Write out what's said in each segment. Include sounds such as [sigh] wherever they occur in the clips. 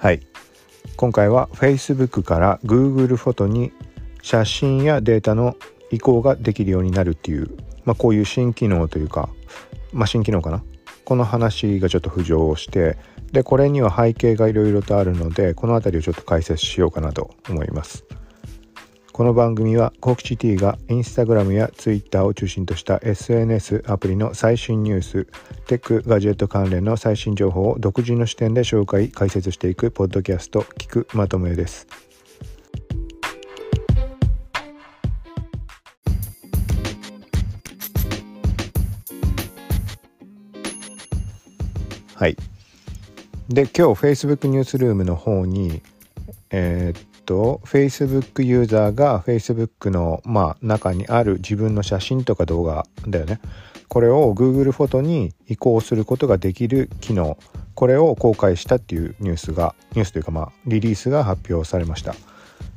はい今回は Facebook から Google フォトに写真やデータの移行ができるようになるっていう、まあ、こういう新機能というか、まあ、新機能かな？この話がちょっと浮上してでこれには背景がいろいろとあるのでこの辺りをちょっと解説しようかなと思います。この番組はコークチ T がインスタグラムやツイッターを中心とした SNS アプリの最新ニュース、テック、ガジェット関連の最新情報を独自の視点で紹介、解説していくポッドキャスト、聞くまとめです。はい。で、今日 Facebook ニュースルームの方に、えー、と Facebook ユーザーが Facebook の、まあ、中にある自分の写真とか動画だよね。これを Google フォトに移行することができる機能。これを公開したっていうニュースがニュースというかまあリリースが発表されました。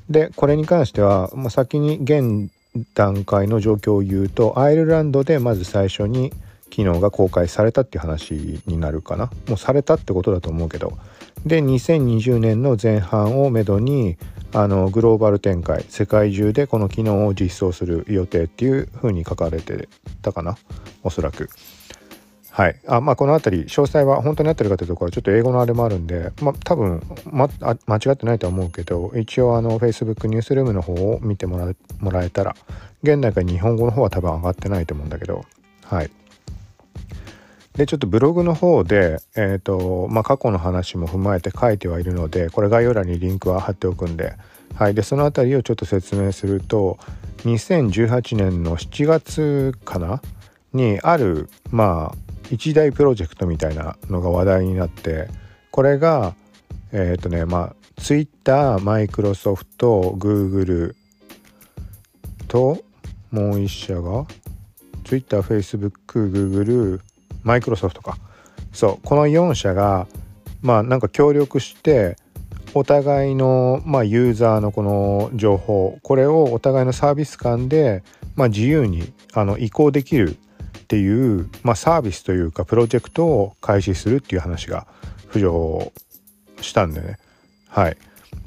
でこれに関しては、まあ、先に現段階の状況を言うとアイルランドでまず最初に機能が公開されたっていう話になるかな。もうされたってことだと思うけど。で2020年の前半をめどにあのグローバル展開世界中でこの機能を実装する予定っていう風に書かれてたかなおそらく。はい。あまあこの辺り詳細は本当に合ってるかというところはちょっと英語のあれもあるんでまあ多分、ま、あ間違ってないとは思うけど一応あの Facebook ニュースルームの方を見てもらもらえたら現代から日本語の方は多分上がってないと思うんだけどはい。でちょっとブログの方で、えーとまあ、過去の話も踏まえて書いてはいるのでこれ概要欄にリンクは貼っておくんで,、はい、でその辺りをちょっと説明すると2018年の7月かな？にあるまあ一大プロジェクトみたいなのが話題になってこれがえっ、ー、とねまあ Twitter、マイクロソフト、Google ともう一社が？Twitter、Facebook、Google マイクロソフトか。そうこの4社がまあなんか協力してお互いの、まあ、ユーザーのこの情報これをお互いのサービス間で、まあ、自由にあの移行できるっていう、まあ、サービスというかプロジェクトを開始するっていう話が浮上したんでね。はい。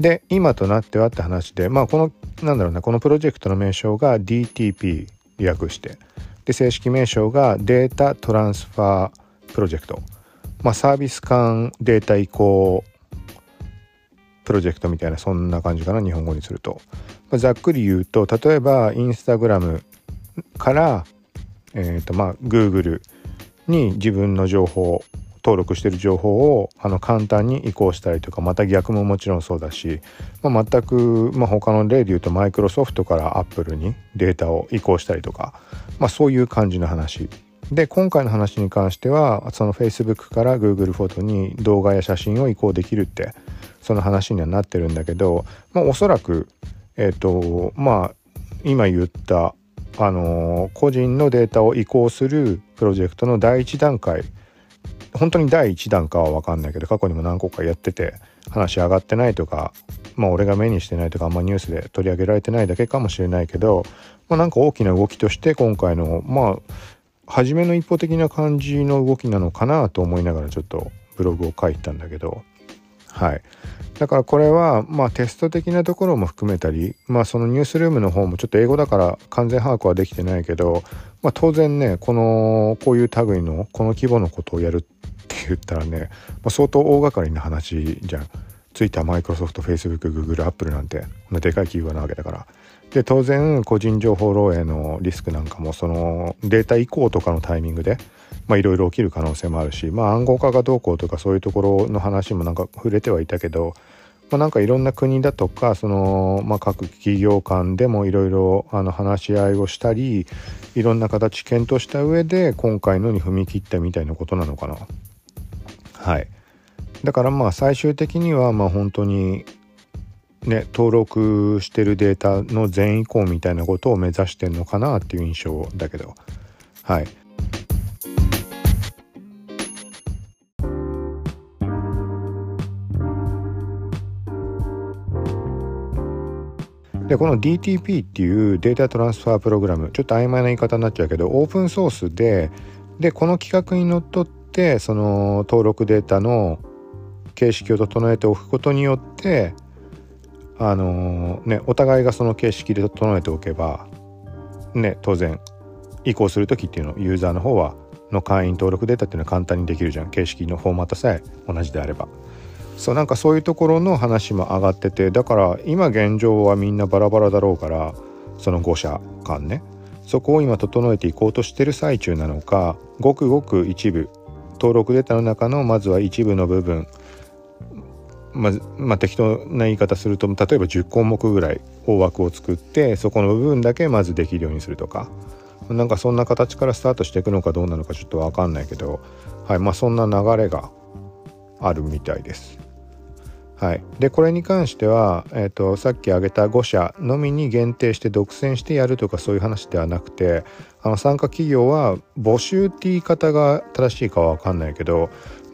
で今となってはって話でまあこのなんだろうなこのプロジェクトの名称が DTP 略して。で正式名称がデータトランスファープロジェクト、まあ、サービス間データ移行プロジェクトみたいなそんな感じかな日本語にすると、まあ、ざっくり言うと例えばインスタグラムから、えーとまあ、Google に自分の情報登録してる情報をあの簡単に移行したりとかまた逆ももちろんそうだし、まあ、全く、まあ、他の例で言うとマイクロソフトからアップルにデータを移行したりとか、まあ、そういう感じの話。で今回の話に関してはその Facebook から Google フォトに動画や写真を移行できるってその話にはなってるんだけど、まあ、おそらくえっ、ー、とまあ今言ったあのー、個人のデータを移行するプロジェクトの第一段階本当に第1弾かは分かんないけど過去にも何個かやってて話上がってないとかまあ俺が目にしてないとかあんまニュースで取り上げられてないだけかもしれないけど、まあ、なんか大きな動きとして今回のまあ初めの一歩的な感じの動きなのかなと思いながらちょっとブログを書いたんだけどはいだからこれはまあテスト的なところも含めたりまあそのニュースルームの方もちょっと英語だから完全把握はできてないけどまあ当然ねこのこういう類のこの規模のことをやるって言ったらね、まあ、相当大掛かりな話じゃん。ツイッター、マイクロソフト、フェイスブック、グーグル、アップルなんて、こんなでかい企業なわけだから。で、当然、個人情報漏洩のリスクなんかも、そのデータ移行とかのタイミングで、まあいろいろ起きる可能性もあるし、まあ暗号化がどうこうとかそういうところの話もなんか触れてはいたけど、まあ、なんかいろんな国だとかその、まあ、各企業間でもいろいろ話し合いをしたりいろんな形検討した上で今回のに踏み切ったみたいなことなのかな。はい。だからまあ最終的にはまあ本当にね登録してるデータの全移行みたいなことを目指してんのかなっていう印象だけど。はい。でこの DTP っていうデータトランスファープログラムちょっと曖昧な言い方になっちゃうけどオープンソースででこの企画にのっとってその登録データの形式を整えておくことによってあのー、ねお互いがその形式で整えておけばね当然移行する時っていうのユーザーの方はの会員登録データっていうのは簡単にできるじゃん。形式のフォーマットさえ同じであれば。そうなんかそういうところの話も上がっててだから今現状はみんなバラバラだろうからその5社間ね。そこを今整えていこうとしてる最中なのかごくごく一部登録データの中のまずは一部の部分ままあ、適当な言い方すると例えば10項目ぐらい大枠を作ってそこの部分だけまずできるようにするとか。なんかそんな形からスタートしていくのかどうなのかちょっと分かんないけど、はいまあ、そんな流れがあるみたいです。はい、でこれに関しては、えーと、さっき挙げた5社のみに限定して独占してやるとかそういう話ではなくてあの参加企業は募集って言い方が正しいかは分かんないけど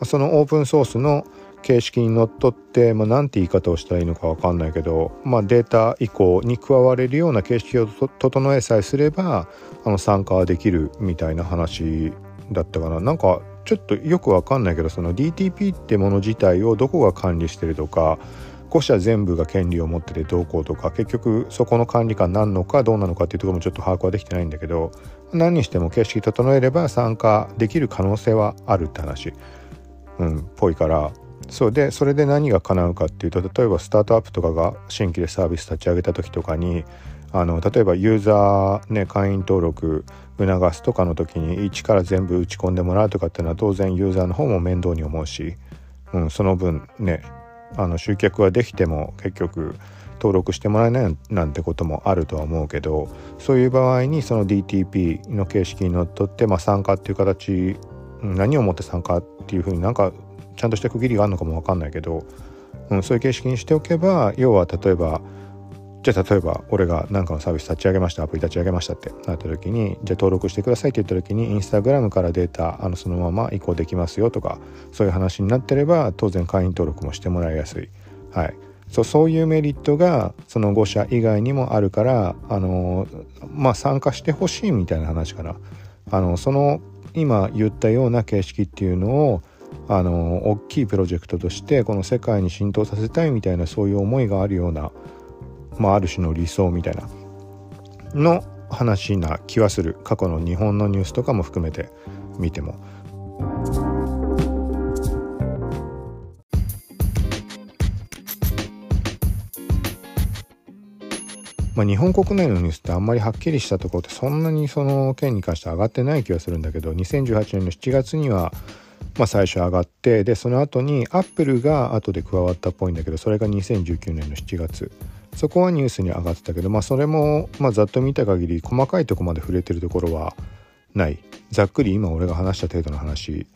そのオープンソースの形式にのっとって、まあ、なんて言い方をしたらいいのか分かんないけど、まあ、データ移行に加われるような形式を整えさえすればあの参加はできるみたいな話だったかななんかちょっとよく分かんないけどその DTP ってもの自体をどこが管理してるとか5社全部が権利を持っててどうこうとか結局そこの管理官なんのかどうなのかっていうところもちょっと把握はできてないんだけど何にしても形式整えれば参加できる可能性はあるって話。うんぽいから。そうでそれで何が叶うかっていうと例えばスタートアップとかが新規でサービス立ち上げた時とかにあの例えばユーザーね会員登録促すとかの時に一から全部打ち込んでもらうとかっていうのは当然ユーザーの方も面倒に思うし、うん、その分ねあの集客はできても結局登録してもらえないなんてこともあるとは思うけどそういう場合にその DTP の形式にのっとって、まあ、参加っていう形何をもって参加っていうふうになんかちゃんとした区切りがあるのかも分かんないけど、うん、そういう形式にしておけば要は例えばじゃあ例えば俺が何かのサービス立ち上げましたアプリ立ち上げましたってなった時にじゃあ登録してくださいって言った時にインスタグラムからデータあのそのまま移行できますよとかそういう話になってれば当然会員登録もしてもらいやすい。はいそうそういうメリットがその5社以外にもあるからあのまあ参加してほしいみたいな話かなあのその今言ったような形式っていうのをあの大きいプロジェクトとしてこの世界に浸透させたいみたいなそういう思いがあるような、まあ、ある種の理想みたいなの話な気はする過去の日本のニュースとかも含めて見ても。まあ、日本国内のニュースってあんまりはっきりしたところってそんなにその件に関して上がってない気がするんだけど2018年の7月にはまあ、最初上がってでその後にアップルが後で加わったっぽいんだけどそれが2019年の7月そこはニュースに上がってたけどまあそれも、まあ、ざっと見た限り細かいとこまで触れてるところはない。ざっくり今俺が話した程度の話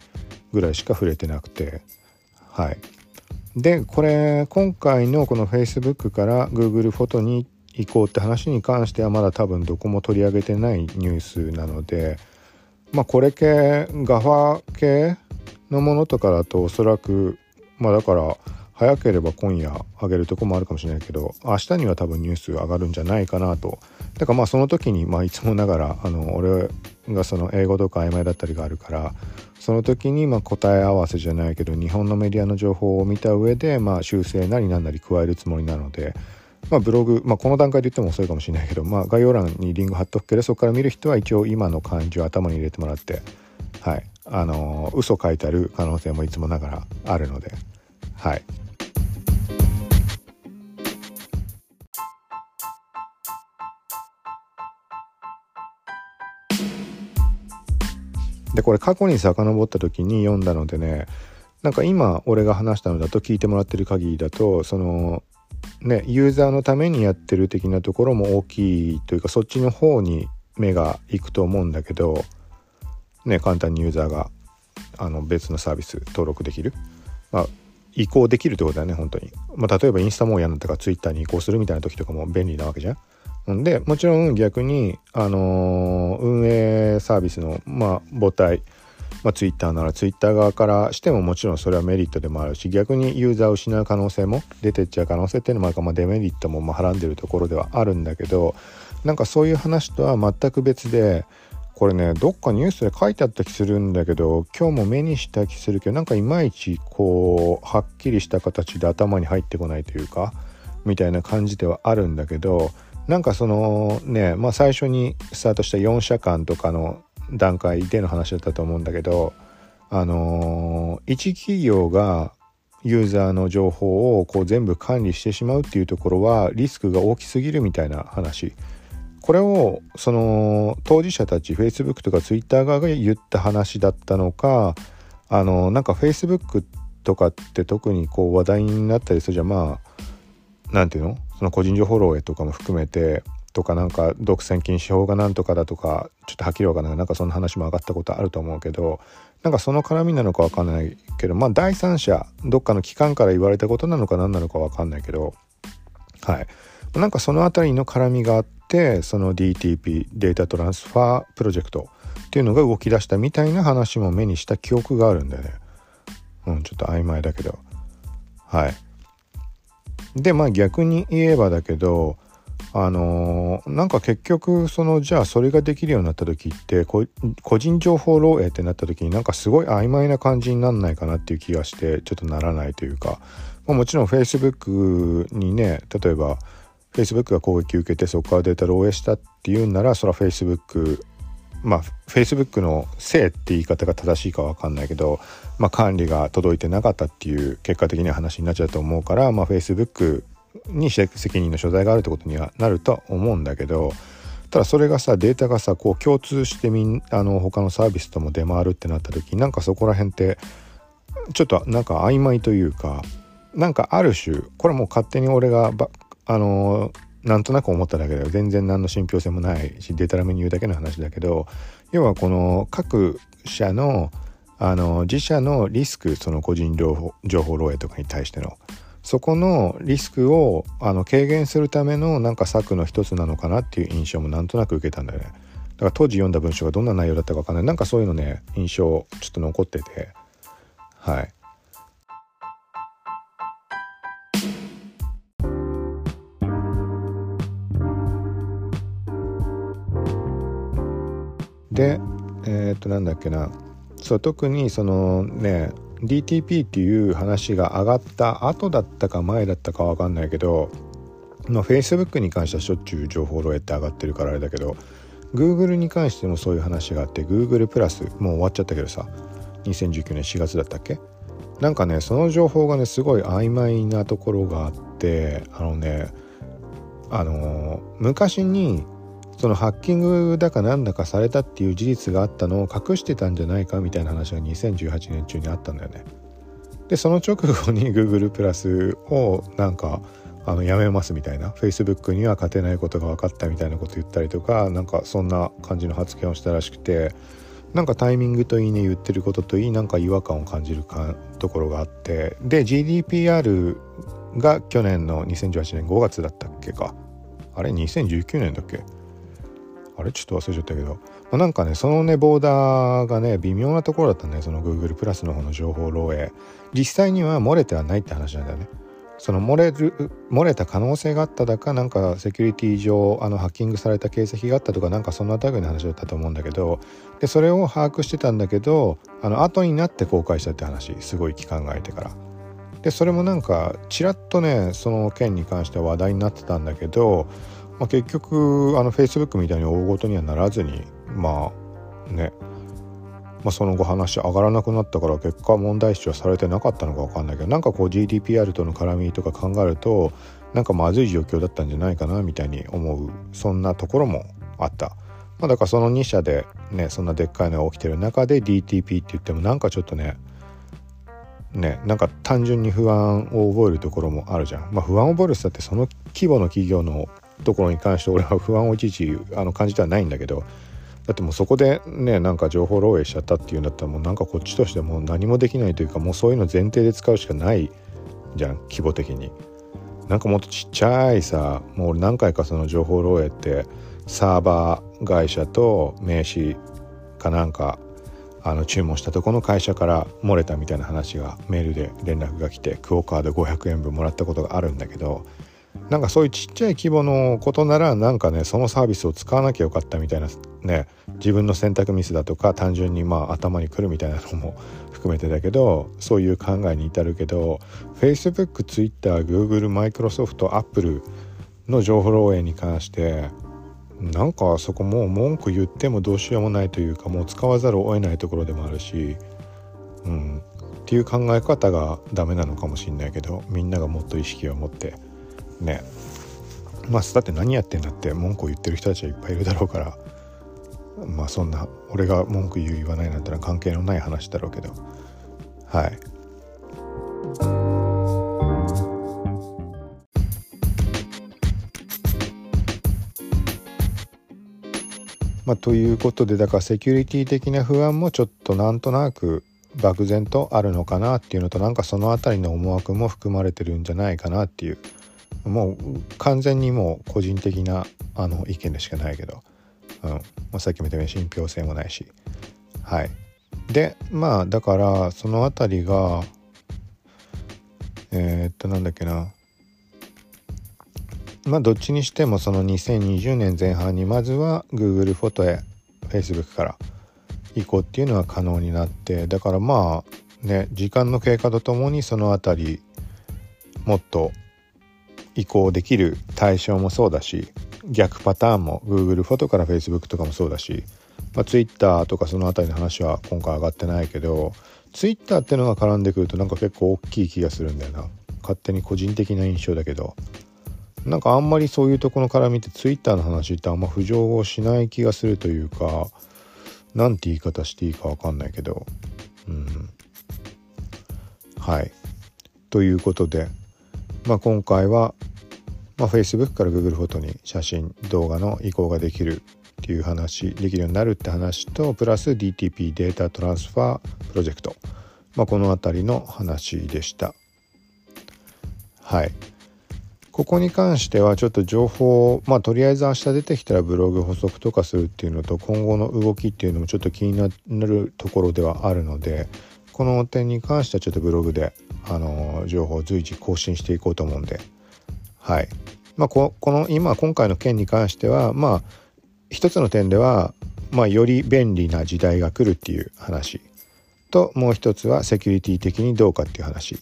ぐらいしか触れてなくて。はい。でこれ今回のこの Facebook から Google フォトに行こうって話に関してはまだ多分どこも取り上げてないニュースなのでまあこれ系 GAFA 系のものとかだとおそらくまあだから早ければ今夜上げるとこもあるかもしれないけど明日には多分ニュース上がるんじゃないかなとだからまあその時にまあいつもながらあの俺がその英語とか曖昧だったりがあるからその時にま答え合わせじゃないけど日本のメディアの情報を見た上でまあ修正なりなんなり加えるつもりなのでまあ、ブログ、まあ、この段階で言っても遅いかもしれないけど、まあ、概要欄にリンク貼っとくけどそこから見る人は一応今の感じを頭に入れてもらってはいあの嘘書いてある可能性もいつもながらあるのではい。でこれ過去に遡った時に読んだのでねなんか今俺が話したのだと聞いてもらってる限りだとそのねユーザーのためにやってる的なところも大きいというかそっちの方に目がいくと思うんだけどね簡単にユーザーがあの別のサービス登録できる、まあ、移行できるってことだよね本当に、まあ、例えばインスタも嫌なったからツイッターに移行するみたいな時とかも便利なわけじゃん。でもちろん逆に、あのー、運営サービスの、まあ、母体、まあ、ツイッターならツイッター側からしてももちろんそれはメリットでもあるし逆にユーザーを失う可能性も出てっちゃう可能性っていうのも、まあ、デメリットもまあはらんでるところではあるんだけどなんかそういう話とは全く別でこれねどっかニュースで書いてあった気するんだけど今日も目にした気するけどなんかいまいちこうはっきりした形で頭に入ってこないというかみたいな感じではあるんだけどなんかそのねまあ最初にスタートした4社間とかの段階での話だったと思うんだけどあのー、一企業がユーザーの情報をこう全部管理してしまうっていうところはリスクが大きすぎるみたいな話。これをその当事者たち Facebook とか Twitter 側が言った話だったのかあのなんか Facebook とかって特にこう話題になったりするじゃん。まあ何て言うの？その個人情報漏洩とかも含めてとかなんか独占禁止法がなんとかだとかちょっとはっきりわかんないなんかそんな話も上がったことあると思うけどなんかその絡みなのかわかんないけどまあ第三者どっかの機関から言われたことなのか何なのかわかんないけどはい。なんかその辺りの絡みがあってその DTP データトランスファープロジェクトっていうのが動き出したみたいな話も目にした記憶があるんだよねうんちょっと曖昧だけどはいでまあ逆に言えばだけどあのー、なんか結局そのじゃあそれができるようになった時って個人情報漏洩ってなった時になんかすごい曖昧な感じになんないかなっていう気がしてちょっとならないというか、まあ、もちろん Facebook にね例えば Facebook が攻撃受けてそこからデータ漏洩したっていうんならそれは Facebook まあ Facebook のせいって言い方が正しいか分かんないけど、まあ、管理が届いてなかったっていう結果的には話になっちゃうと思うから、まあ、Facebook に責任の所在があるってことにはなるとは思うんだけどただそれがさデータがさこう共通してみんあの他のサービスとも出回るってなった時なんかそこら辺ってちょっとなんか曖昧というかなんかある種これもう勝手に俺があのなんとなく思っただけで全然何の信憑性もないしデタラメに言うだけの話だけど要はこの各社のあの自社のリスクその個人情報情報漏洩とかに対してのそこのリスクをあの軽減するためのなんか策の一つなのかなっていう印象もなんとなく受けたんだよね。だから当時読んだ文章がどんな内容だったか分かんない。なんかそういうのね印象ちょっと残ってて。はい。でえー、っとなんだっけな。そう特にそのね DTP っていう話が上がった後だったか前だったか分かんないけど、まあ、Facebook に関してはしょっちゅう情報漏洩って上がってるからあれだけど Google に関してもそういう話があって Google プラスもう終わっちゃったけどさ2019年4月だったっけ？なんかねその情報がねすごい曖昧なところがあってあのねあの、昔にそのハッキングだかなんだかされたっていう事実があったのを隠してたんじゃないかみたいな話が2018年中にあったんだよね。でその直後に [laughs] Google プラスをなんかあのやめますみたいな。Facebook には勝てないことが分かったみたいなこと言ったりとかなんかそんな感じの発言をしたらしくてなんかタイミングといいね言ってることといいなんか違和感を感じるかところがあって。で GDPR が去年の2018年5月だったっけか。あれ？2019年だっけ？あれ？ちょっと忘れちゃったけど、まあ、なんかねそのねボーダーがね微妙なところだったね。その Google プラスの方の情報漏洩。実際には漏れてはないって話なんだよね。その漏れる漏れた可能性があっただかなんかセキュリティ上あのハッキングされた形跡があったとかなんかそんな類の話だったと思うんだけど。でそれを把握してたんだけどあの後になって公開したって話。すごい期間が空いてから。でそれもなんかちらっとねその件に関しては話題になってたんだけどまあ、結局あの Facebook みたいに大ごとにはならずにまあね、まあ、その後話上がらなくなったから結果問題視はされてなかったのか分かんないけどなんかこう GDPR との絡みとか考えるとなんかまずい状況だったんじゃないかなみたいに思うそんなところもあった。まあ、だからその2社でねそんなでっかいのが起きてる中で DTP って言ってもなんかちょっとねねなんか単純に不安を覚えるところもあるじゃん。まあ、不安を覚えるってってその規模の企業のところに関して俺は不安をいちいちあの感じてはないんだけどだってもうそこでねなんか情報漏洩しちゃったっていうんだったらもうなんかこっちとしても何もできないというかもうそういうの前提で使うしかないじゃん規模的に。なんかもっとちっちゃいさもう何回かその情報漏洩ってサーバー会社と名刺かなんかあの注文したとこの会社から漏れたみたいな話がメールで連絡が来てクオカード500円分もらったことがあるんだけどなんかそういうちっちゃい規模のことならなんかねそのサービスを使わなきゃよかったみたいなね自分の選択ミスだとか単純にまあ頭にくるみたいなのも含めてだけどそういう考えに至るけど Facebook、Twitter、Google、Microsoft、Apple の情報漏洩に関してなんかそこもう文句言ってもどうしようもないというかもう使わざるを得ないところでもあるし、うん、っていう考え方がダメなのかもしんないけどみんながもっと意識を持ってね。まあだって何やってんだって文句を言ってる人たちはいっぱいいるだろうから。まあそんな俺が文句言う言わないなんてのは関係のない話だろうけど。はい。まあ、ということでだからセキュリティ的な不安もちょっとなんとなく漠然とあるのかなっていうのとなんかその辺りの思惑も含まれてるんじゃないかなっていうもう完全にもう個人的なあの意見でしかないけど、うん。まあ、さっきも言ったように信憑性もないし。はい。でまあだからその辺りがえー、っとなんだっけな。まあどっちにしてもその2020年前半にまずは Google フォトへ Facebook から移行っていうのは可能になってだからまあね時間の経過とともにその辺りもっと移行できる対象もそうだし逆パターンも Google フォトから Facebook とかもそうだし、まあ、Twitter とかその辺りの話は今回上がってないけど Twitter ってのが絡んでくるとなんか結構大きい気がするんだよな。勝手に個人的な印象だけど。なんかあんまりそういうところから見て Twitter の話ってあんま浮上をしない気がするというか何て言い方していいか分かんないけど。うん。はい。ということでまあ今回は、まあ、Facebook から Google フォトに写真動画の移行ができるっていう話できるようになるって話とプラス DTP データトランスファープロジェクト、まあ、この辺りの話でした。はい。ここに関してはちょっと情報をまあとりあえず明日出てきたらブログ補足とかするっていうのと今後の動きっていうのもちょっと気になるところではあるのでこの点に関してはちょっとブログで、あの情報を随時更新していこうと思うんで。はい。まあこの今今回の件に関してはまあ一つの点では、まあ、より便利な時代が来るっていう話。ともう一つはセキュリティ的にどうかっていう話。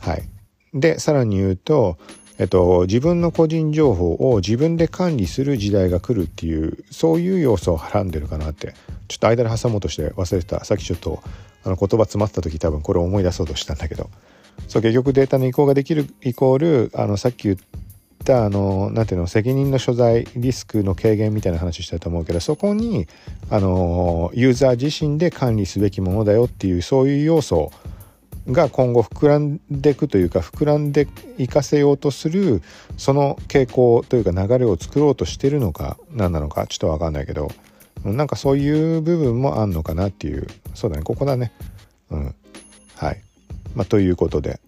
はい。でさらに言うとえっと、自分の個人情報を自分で管理する時代が来るっていうそういう要素をはらんでるかなって。ちょっと間で挟もうとして忘れてた。さっきちょっとあの言葉詰まった時多分これを思い出そうとしたんだけど。そう結局データの移行ができるイコールあのさっき言ったあのなていうの責任の所在リスクの軽減みたいな話したと思うけどそこにあのユーザー自身で管理すべきものだよっていうそういう要素が今後膨らんでいくというか膨らんでいかせようとするその傾向というか流れを作ろうとしてるのか何なのかちょっと分かんないけど。なんかそういう部分もあんのかなっていう。そうだね。ここだね。うん。はい。まあということで。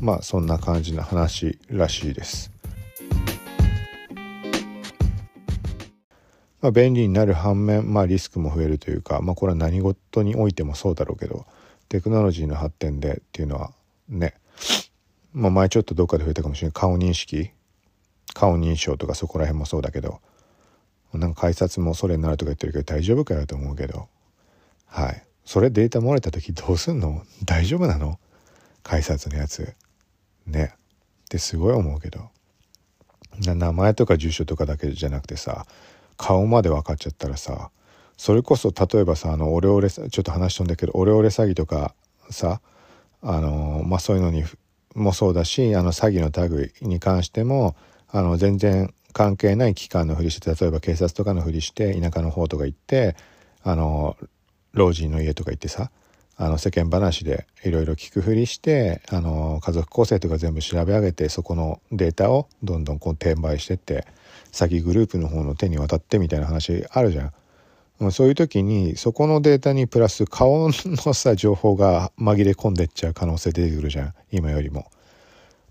まあそんな感じの話らしいです。まあ便利になる反面まあリスクも増えるというかまあこれは何事においてもそうだろうけどテクノロジーの発展でっていうのはね、まあ、前ちょっとどっかで増えたかもしれない。顔認識。顔認証とかそこら辺もそうだけど。なんか改札もそれになるとか言ってるけど大丈夫かよと思うけど。はい。それデータ漏れた時どうすんの？[laughs] 大丈夫なの？改札のやつ。ね。ってすごい思うけど。名前とか住所とかだけじゃなくてさ顔まで分かっちゃったらさそれこそ例えばさあのオレオレちょっと話し飛んだけどオレオレ詐欺とかさあのまあそういうのにもそうだしあの詐欺の類に関してもあの全然関係ない機関のふりして例えば警察とかのふりして田舎の方とか行ってあの老人の家とか行ってさあの世間話でいろいろ聞くふりしてあの家族構成とか全部調べ上げてそこのデータをどんどんこう転売してって詐欺グループの方の手に渡ってみたいな話あるじゃん。そういう時にそこのデータにプラス顔のさ情報が紛れ込んでっちゃう可能性出てくるじゃん今よりも。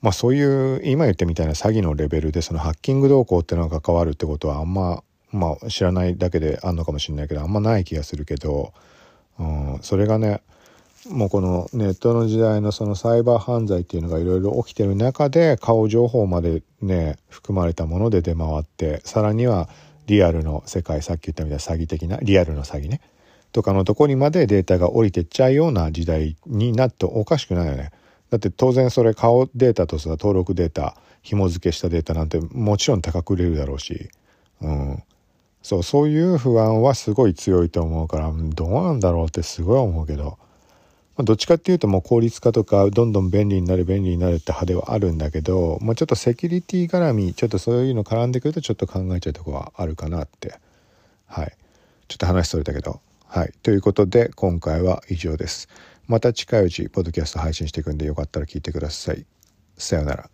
まあそういう今言ったみたいな詐欺のレベルでそのハッキング動向っていうのが関わるってことはあんままあ知らないだけであんのかもしれないけどあんまない気がするけど、うん、それがねもうこのネットの時代のそのサイバー犯罪っていうのがいろいろ起きてる中で顔情報までね含まれたもので出回ってさらにはリアルの世界さっき言ったみたいな詐欺的なリアルの詐欺ねとかのとこにまでデータが降りてっちゃうような時代になっておかしくないよね。だって当然それ顔データとさ登録データ紐付けしたデータなんてもちろん高く売れるだろうし、うん、そうそういう不安はすごい強いと思うからどうなんだろうってすごい思うけど、まあ、どっちかっていうともう効率化とかどんどん便利になる便利になるって派ではあるんだけど、まあ、ちょっとセキュリティ絡みちょっとそういうの絡んでくるとちょっと考えちゃうとこはあるかなって。はい。ちょっと話それたけど。はい。ということで今回は以上です。また近いうちポッドキャスト配信していくんでよかったら聞いてください。さようなら。